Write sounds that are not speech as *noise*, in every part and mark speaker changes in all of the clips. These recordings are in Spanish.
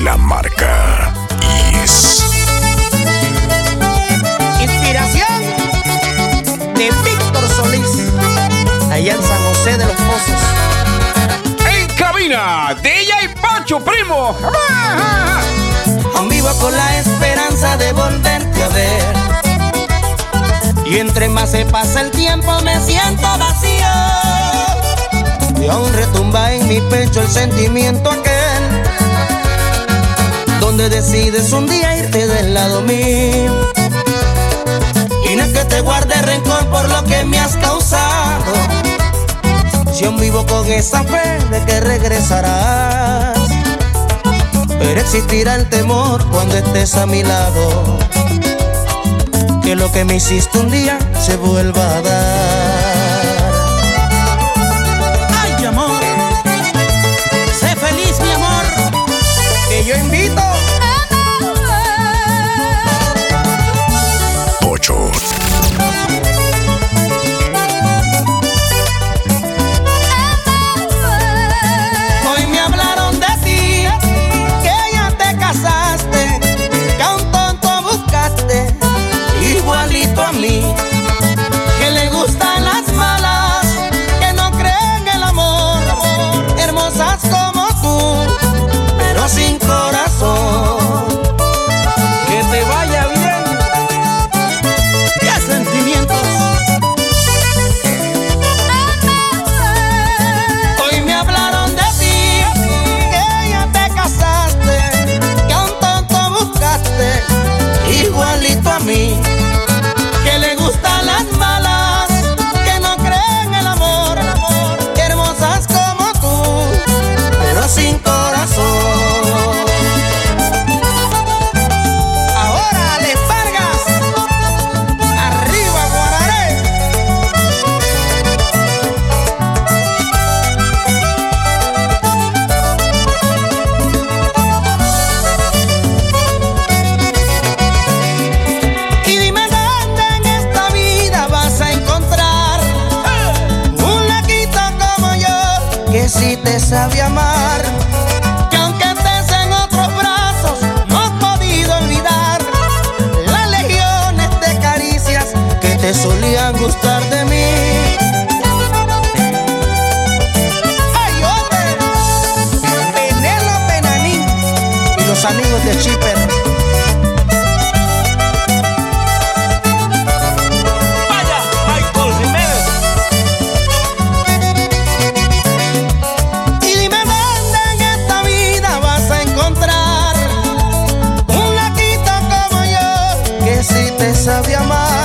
Speaker 1: la marca. Yes.
Speaker 2: Inspiración de Víctor Solís, allá en San José de los Pozos.
Speaker 3: En cabina, DJ Pacho, primo.
Speaker 2: Aún vivo con la esperanza de volverte a ver. Y entre más se pasa el tiempo me siento vacío. Y aún retumba en mi pecho el sentimiento que decides un día irte del lado mío. Y no es que te guarde rencor por lo que me has causado. Yo vivo con esa fe de que regresarás. Pero existirá el temor cuando estés a mi lado. Que lo que me hiciste un día se vuelva a dar. Charts. sabía más.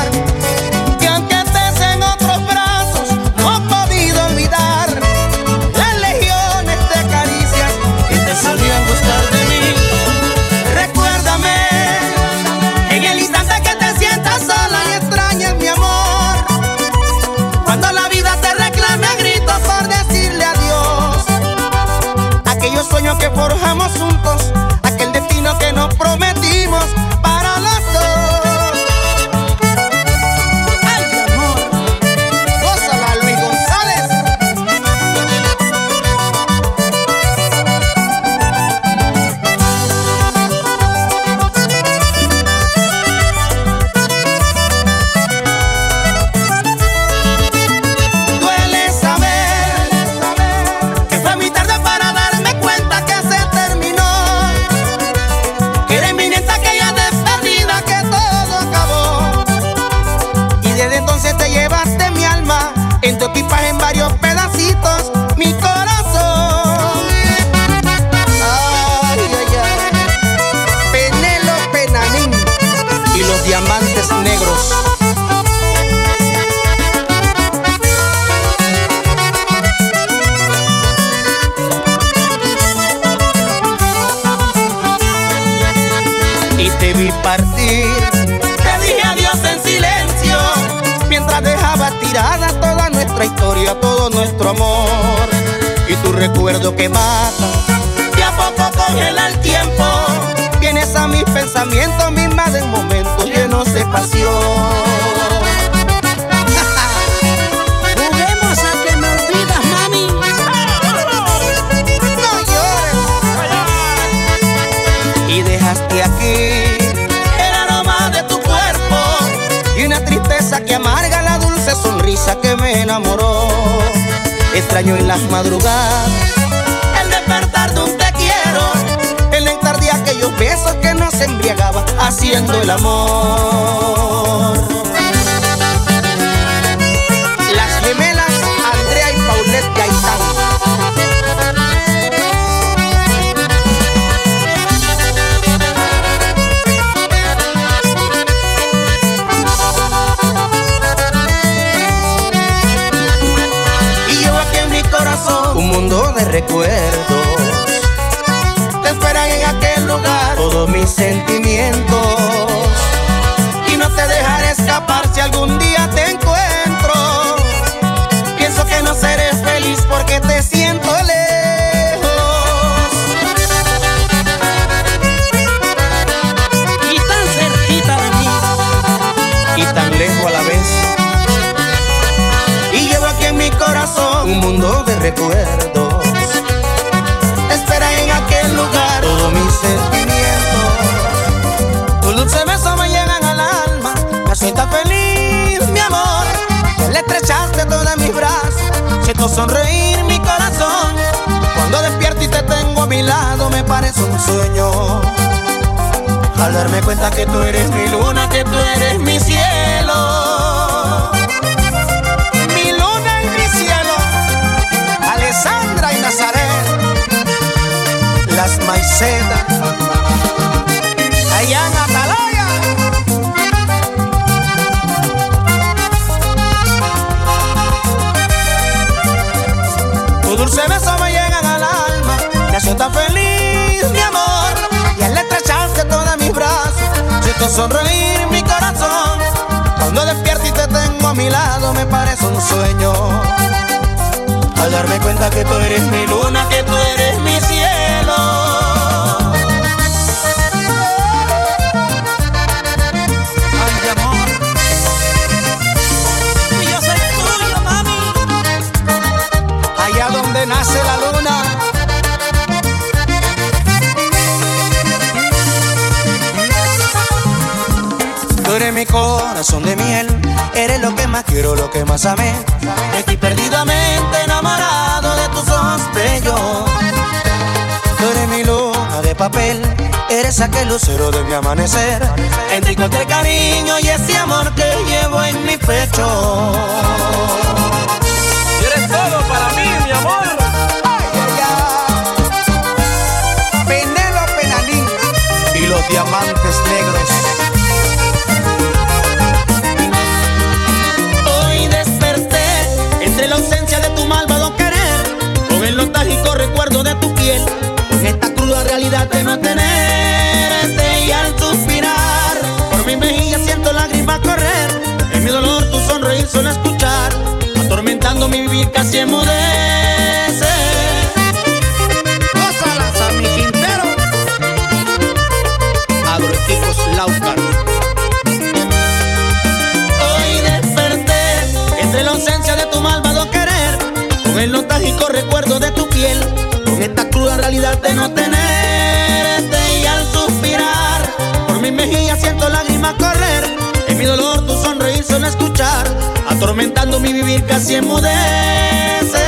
Speaker 2: Recuerdo que mata, que a poco congela el tiempo, vienes a mis pensamientos misma de un momento lleno de pasión. *laughs* Juguemos a que me olvidas, mami. No llores, no. Y dejaste aquí el aroma de tu cuerpo y una tristeza que amarga la dulce sonrisa que me enamoró. Extraño en las madrugadas el despertar de un te quiero. El nectar de aquellos besos que nos embriagaba haciendo el amor. Mundo de recuerdos mis sentimientos. Tu dulce beso me llegan al alma, me siento feliz, mi amor. le estrechaste toda mis brazos, siento sonreír mi corazón. Cuando despierto y te tengo a mi lado, me parece un sueño. Al darme cuenta que tú eres mi luna, que tú eres mi cielo. Las maicedas, allá en Atalaya. Tu dulce beso me llegan al alma, me tan feliz, mi amor. Y al estrecharte todos mis brazos, siento sonreír mi corazón. Cuando despierto y te tengo a mi lado, me parece un sueño. Al darme cuenta que tú eres mi luna, que tú eres mi corazón de miel, eres lo que más quiero, lo que más amé. Estoy perdidamente enamorado de tus ojos bellos. Tú eres mi luna de papel, eres aquel lucero de mi amanecer. Entre cualquier cariño y ese amor que llevo en mi pecho.
Speaker 3: Y eres todo para mí, mi amor.
Speaker 2: Ay, Penélope Nanín y los diamantes suena escuchar, atormentando mi vivir casi emudece. Gózalas a mi Quintero, agroequipos Laucar. Hoy desperté entre la ausencia de tu malvado con el nostálgico recuerdo de tu piel, con esta cruda realidad de no tenerte y al suspirar, por mi mejilla siento lágrimas correr, en mi dolor tu sonreír suena escuchar, atormentando mi vivir casi enmudece.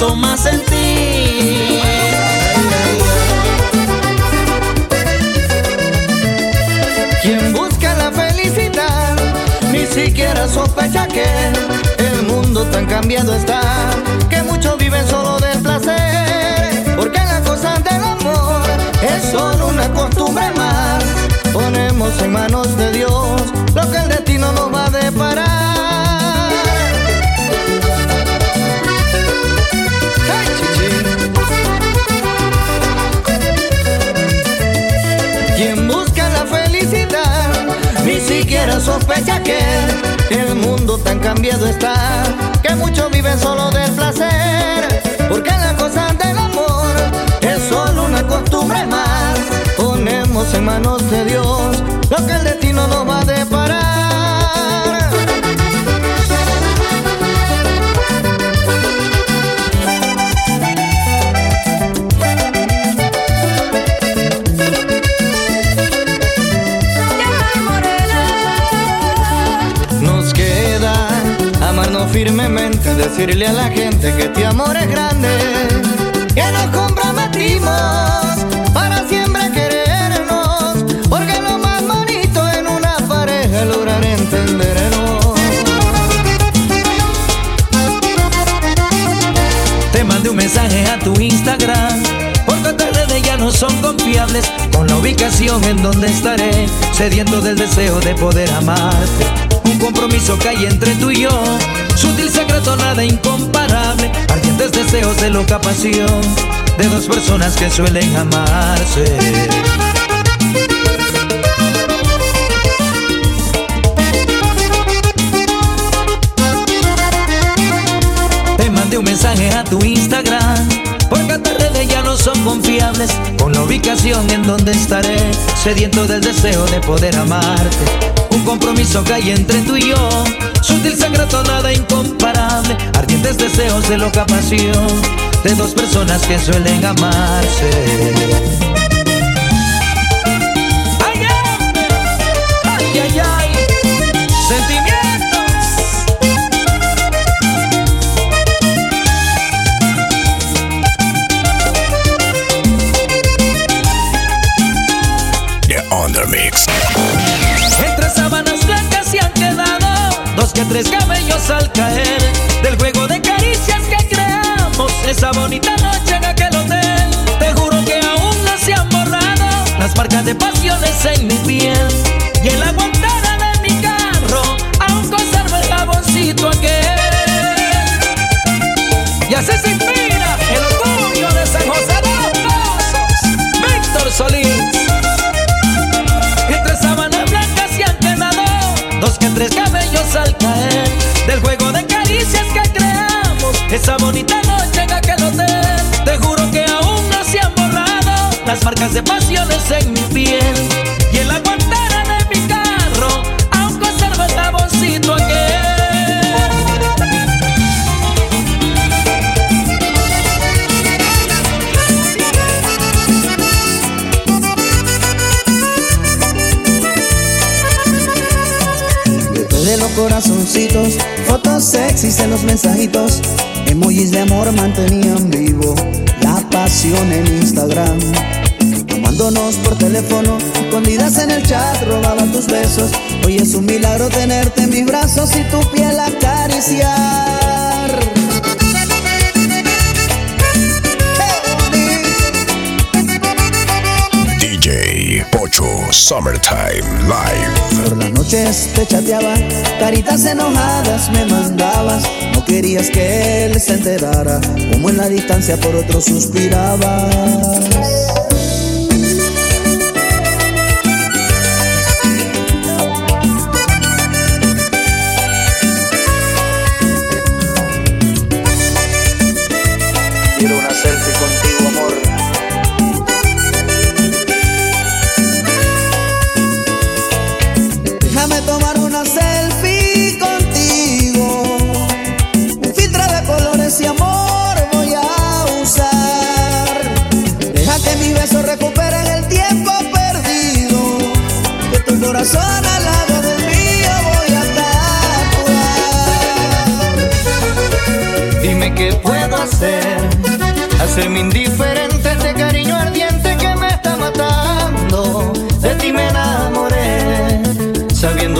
Speaker 4: Pienso más en ti? Quien busca la felicidad ni siquiera sospecha que el mundo tan cambiado está que muchos viven solo del placer porque la cosa del amor es solo una costumbre más ponemos en manos de Dios lo que el destino nos va a deparar Quien busca la felicidad ni siquiera sospecha que el mundo tan cambiado está que muchos viven solo del placer porque la cosa del amor es solo una costumbre más. Ponemos en manos de Dios lo que el destino nos va a deparar decirle a la gente que este amor es grande, que nos comprometimos para siempre querernos, porque lo más bonito en una pareja es lograr entendernos.
Speaker 5: Te mandé un mensaje a tu Instagram Porque tus redes ya no son confiables Con la ubicación en donde estaré Sediento del deseo de poder amarte Un compromiso que hay entre tú y yo Sutil secreto, nada incomparable. Ardientes deseos de loca pasión De dos personas que suelen amarse. Te mandé un mensaje a tu Instagram Porque tus redes ya no son confiables. Con la ubicación en donde estaré Sediento del deseo de poder amarte Un compromiso que hay entre tú y yo. Sutil secreto, nada incomparable. Ardientes deseos de loca pasión De dos personas que suelen amarse cabellos al caer del juego de caricias que creamos esa bonita noche en aquel hotel. Te juro que aún no se han borrado las marcas de pasiones en mi piel Esa bonita noche en aquel hotel Te juro que aún no se han borrado Las marcas de pasiones en mi piel. Y en la guantera de mi carro Aún conservo el jaboncito aquel.
Speaker 6: De los corazoncitos, fotos sexys en los mensajitos, de amor mantenían vivo la pasión en Instagram. Llamándonos por teléfono, escondidas en el chat, robaba tus besos. Hoy es un milagro tenerte en mis brazos y tu piel acariciar.
Speaker 1: DJ Pocho Summertime Live.
Speaker 6: Por las noches te chateaba, caritas enojadas me mandabas. Querías que él se enterara, como en la distancia por otro suspirabas.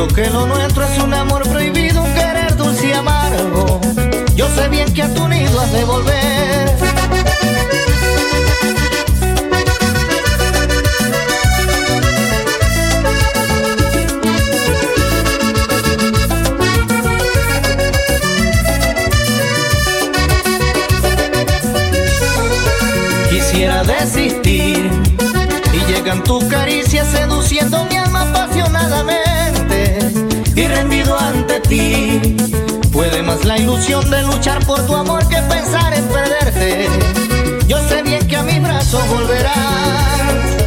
Speaker 7: Que
Speaker 4: lo nuestro es un amor prohibido, un querer dulce y amargo. Yo sé bien que a tu nido has de volver. Quisiera desistir y llegan tus caricias seduciendo rendido ante ti. Puede más la ilusión de luchar por tu amor que pensar en perderte. Yo sé bien que a mis brazos volverás.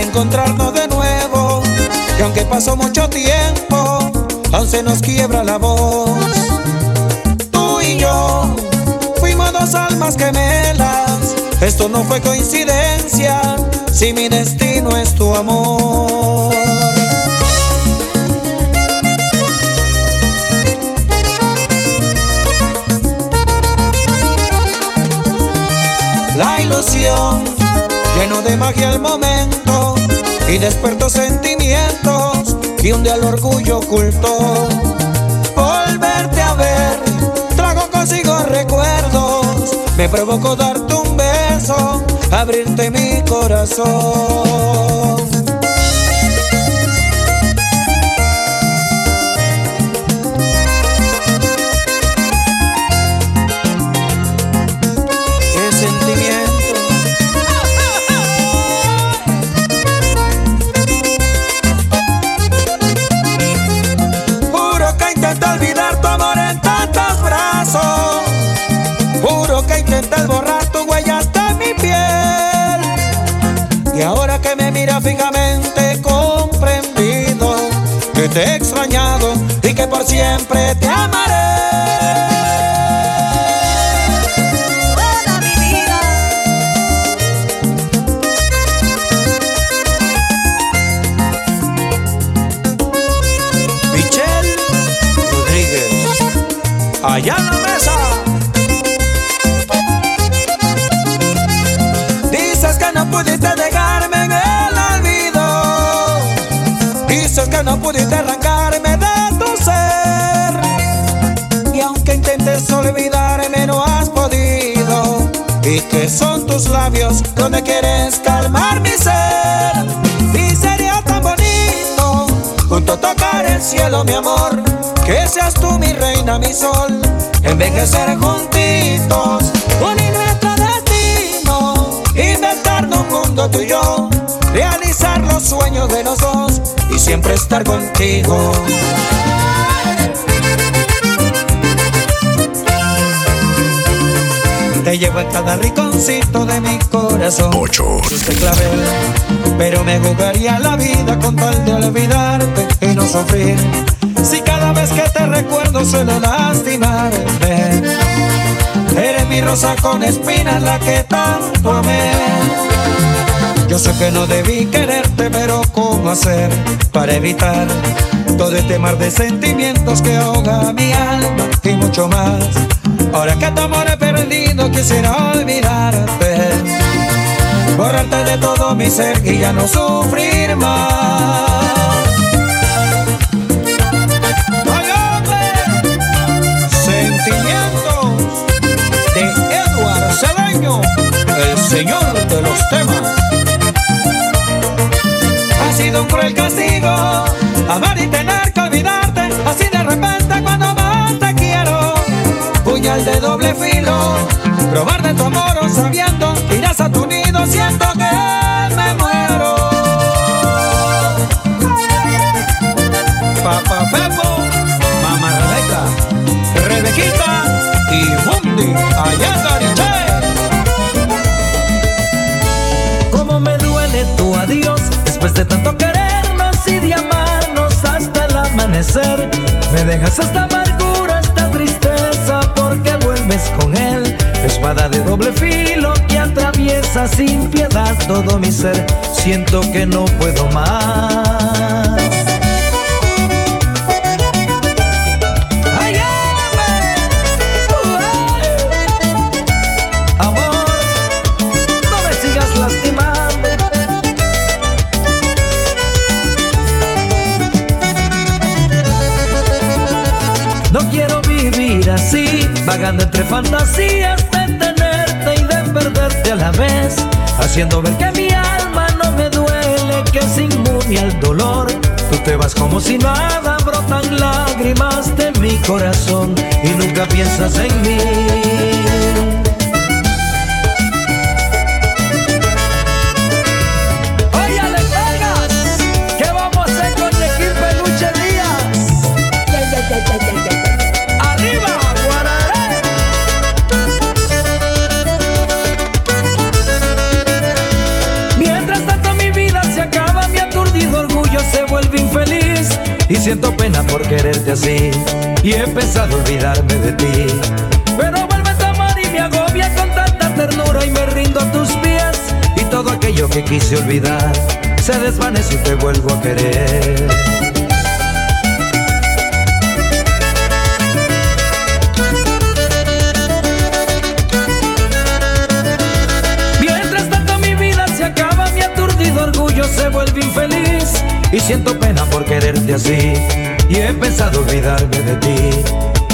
Speaker 8: Encontrarnos de nuevo. Que aunque pasó mucho tiempo, aún se nos quiebra la voz. Tú y yo fuimos dos almas gemelas. Esto no fue coincidencia, si mi destino es tu amor. La ilusión lleno de magia el momento y despertó sentimientos que un día el orgullo ocultó. Volverte a ver trago consigo recuerdos, me provocó darte un beso, abrirte mi corazón. He comprendido que te he extrañado y que por siempre te amaré.
Speaker 9: Toda mi vida.
Speaker 8: Allá en la mesa. No pudiste arrancarme de tu ser. Y aunque intentes olvidarme, no has podido. Y que son tus labios donde quieres calmar mi ser. Y sería tan bonito junto a tocar el cielo, mi amor. Que seas tú mi reina, mi sol. Envejecer juntitos, unir nuestro destino. Inventarnos un mundo tú y yo. Realizar los sueños de y siempre estar contigo. Te llevo en cada rinconcito de mi corazón. Pero me jugaría la vida con tal de olvidarte y no sufrir. Si cada vez que te recuerdo suelo lastimarte. Eres mi rosa con espinas, la que tanto amé. Yo sé que no debí quererte, pero ¿cómo hacer para evitar todo este mar de sentimientos que ahoga mi alma y mucho más? Ahora que tu amor he perdido, quisiera olvidarte, borrarte de todo mi ser y ya no sufrir más. Sentimientos de Edward Cedeño, el señor de los temas. Probar de tu amor o sabiendo que irás a tu nido, siento que me muero. Papá Pepo, Mamá Rebeca, Rebequita y Mundi, allá en Gariche.
Speaker 5: Cómo me duele tu adiós después de tanto querernos y de amarnos hasta el amanecer. Me dejas esta amargura, esta tristeza porque vuelves con él. Espada de doble filo que atraviesa sin piedad todo mi ser. Siento que no puedo más. Corazón y nunca piensas en mí. Siento pena por quererte así y he pensado olvidarme de ti. Pero vuelve a tomar y me agobia con tanta ternura y me rindo a tus pies y todo aquello que quise olvidar se desvanece y te vuelvo a querer. Y siento pena por quererte así y he pensado olvidarme de ti.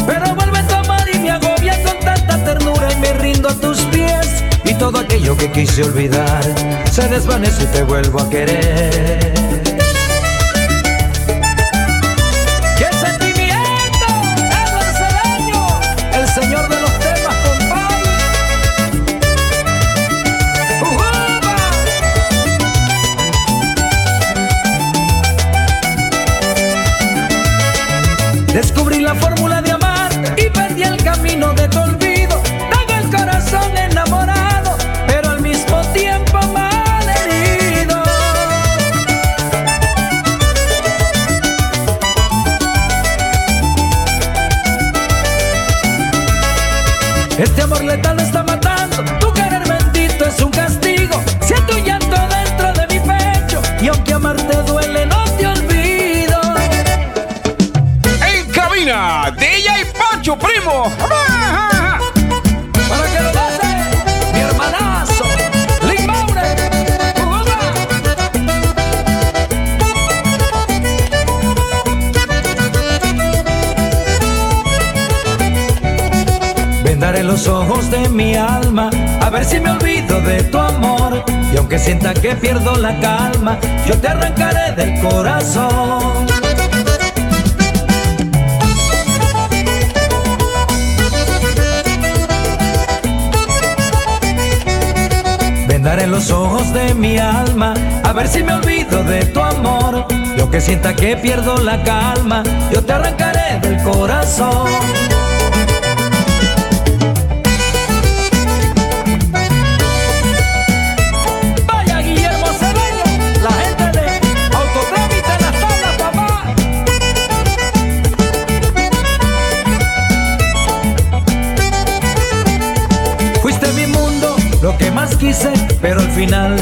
Speaker 5: Pero vuelve a tomar y me agobia con tanta ternura y me rindo a tus pies y todo aquello que quise olvidar se desvanece y te vuelvo a querer.
Speaker 3: Primo. *laughs*
Speaker 5: Para que lo goce, mi hermanazo, Lin. Vendaré los ojos de mi alma a ver si me olvido de tu amor. Y aunque sienta que pierdo la calma, yo te arrancaré del corazón. Vendaré los ojos de mi alma a ver si me olvido de tu amor. Y aunque sienta que pierdo la calma, yo te arrancaré del corazón.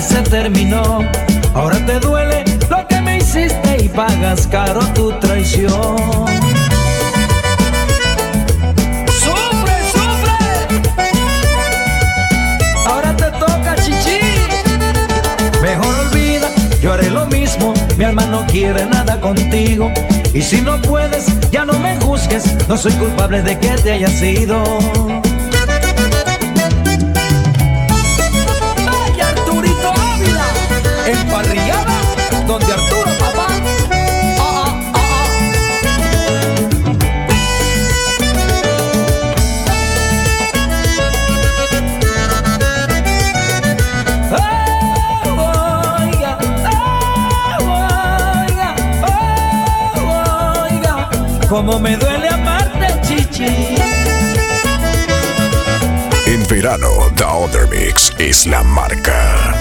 Speaker 5: Se terminó. Ahora te duele lo que me hiciste y pagas caro tu traición. ¡Sufre, sufre! Ahora te toca, chichi. Mejor olvida, yo haré lo mismo. Mi alma no quiere nada contigo. Y si no puedes, ya no me juzgues. No soy culpable de que te hayas ido. Cómo me duele amarte, chichi.
Speaker 1: En verano, The Other Mix es la marca.